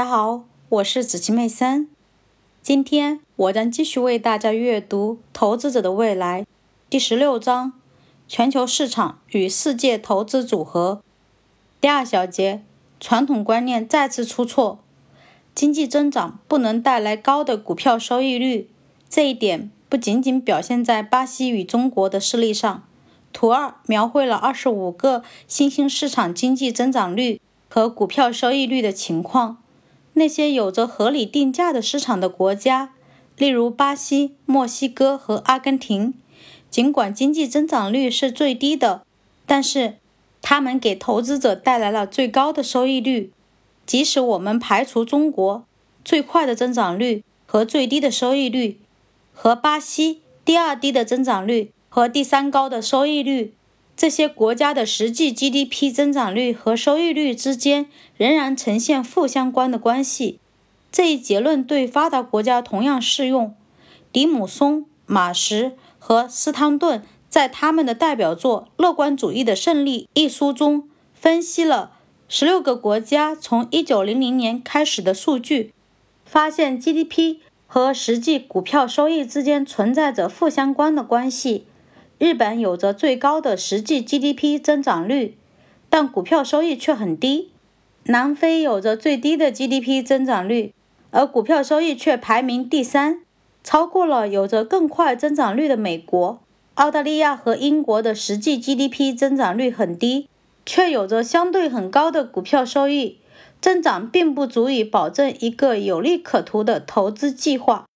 大家好，我是子琪妹森。今天我将继续为大家阅读《投资者的未来》第十六章：全球市场与世界投资组合。第二小节，传统观念再次出错。经济增长不能带来高的股票收益率，这一点不仅仅表现在巴西与中国的事例上。图二描绘了二十五个新兴市场经济增长率和股票收益率的情况。那些有着合理定价的市场的国家，例如巴西、墨西哥和阿根廷，尽管经济增长率是最低的，但是他们给投资者带来了最高的收益率。即使我们排除中国最快的增长率和最低的收益率，和巴西第二低的增长率和第三高的收益率。这些国家的实际 GDP 增长率和收益率之间仍然呈现负相关的关系。这一结论对发达国家同样适用。迪姆松、马什和斯汤顿在他们的代表作《乐观主义的胜利》一书中分析了十六个国家从1900年开始的数据，发现 GDP 和实际股票收益之间存在着负相关的关系。日本有着最高的实际 GDP 增长率，但股票收益却很低。南非有着最低的 GDP 增长率，而股票收益却排名第三，超过了有着更快增长率的美国。澳大利亚和英国的实际 GDP 增长率很低，却有着相对很高的股票收益增长，并不足以保证一个有利可图的投资计划。